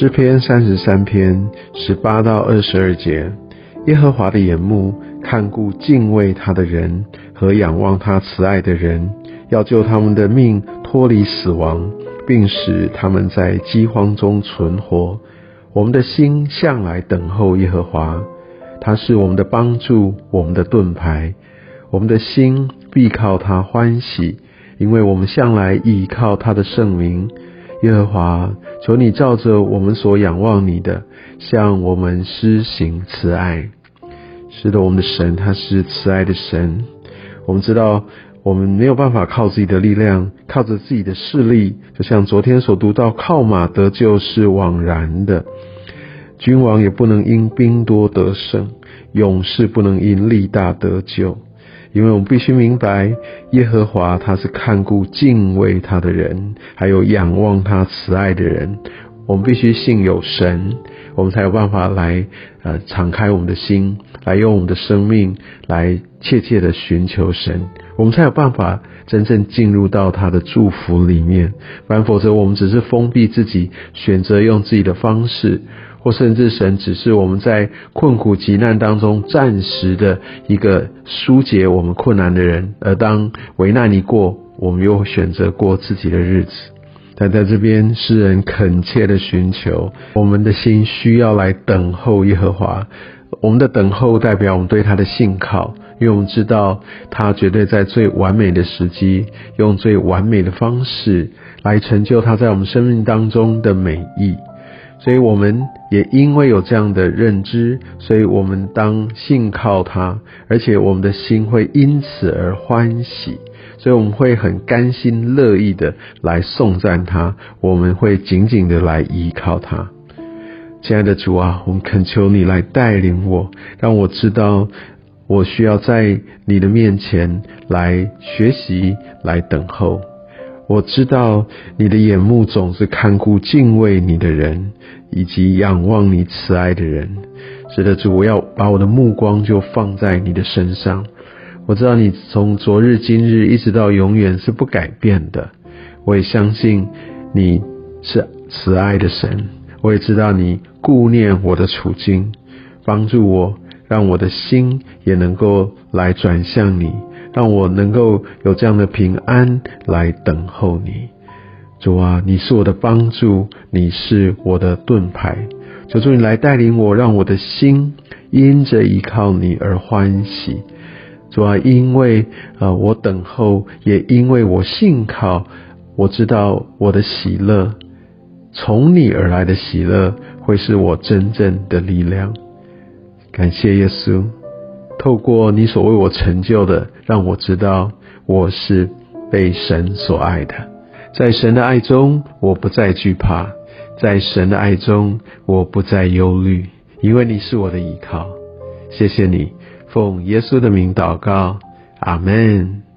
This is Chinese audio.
诗篇三十三篇十八到二十二节：耶和华的眼目看顾敬畏他的人和仰望他慈爱的人，要救他们的命脱离死亡，并使他们在饥荒中存活。我们的心向来等候耶和华，他是我们的帮助，我们的盾牌。我们的心必靠他欢喜，因为我们向来倚靠他的圣名。耶和华，求你照着我们所仰望你的，向我们施行慈爱。是的，我们的神他是慈爱的神。我们知道，我们没有办法靠自己的力量，靠着自己的势力，就像昨天所读到，靠马得救是枉然的。君王也不能因兵多得胜，勇士不能因力大得救。因为我们必须明白，耶和华他是看顾敬畏他的人，还有仰望他慈爱的人。我们必须信有神，我们才有办法来呃敞开我们的心，来用我们的生命来切切的寻求神。我们才有办法真正进入到他的祝福里面。不然，否则我们只是封闭自己，选择用自己的方式。或甚至神只是我们在困苦急难当中暂时的一个疏解我们困难的人，而当危难一过，我们又选择过自己的日子。但在这边，诗人恳切的寻求，我们的心需要来等候耶和华。我们的等候代表我们对他的信靠，因为我们知道他绝对在最完美的时机，用最完美的方式来成就他在我们生命当中的美意。所以我们也因为有这样的认知，所以我们当信靠他，而且我们的心会因此而欢喜，所以我们会很甘心乐意的来颂赞他，我们会紧紧的来依靠他。亲爱的主啊，我们恳求你来带领我，让我知道我需要在你的面前来学习，来等候。我知道你的眼目总是看顾敬畏你的人，以及仰望你慈爱的人。是的，主，我要把我的目光就放在你的身上。我知道你从昨日今日一直到永远是不改变的。我也相信你是慈爱的神。我也知道你顾念我的处境，帮助我，让我的心也能够来转向你。让我能够有这样的平安来等候你，主啊，你是我的帮助，你是我的盾牌，求主你来带领我，让我的心因着依靠你而欢喜。主啊，因为呃我等候，也因为我信靠，我知道我的喜乐从你而来的喜乐会是我真正的力量。感谢耶稣。透过你所为我成就的，让我知道我是被神所爱的。在神的爱中，我不再惧怕；在神的爱中，我不再忧虑，因为你是我的依靠。谢谢你，奉耶稣的名祷告，阿门。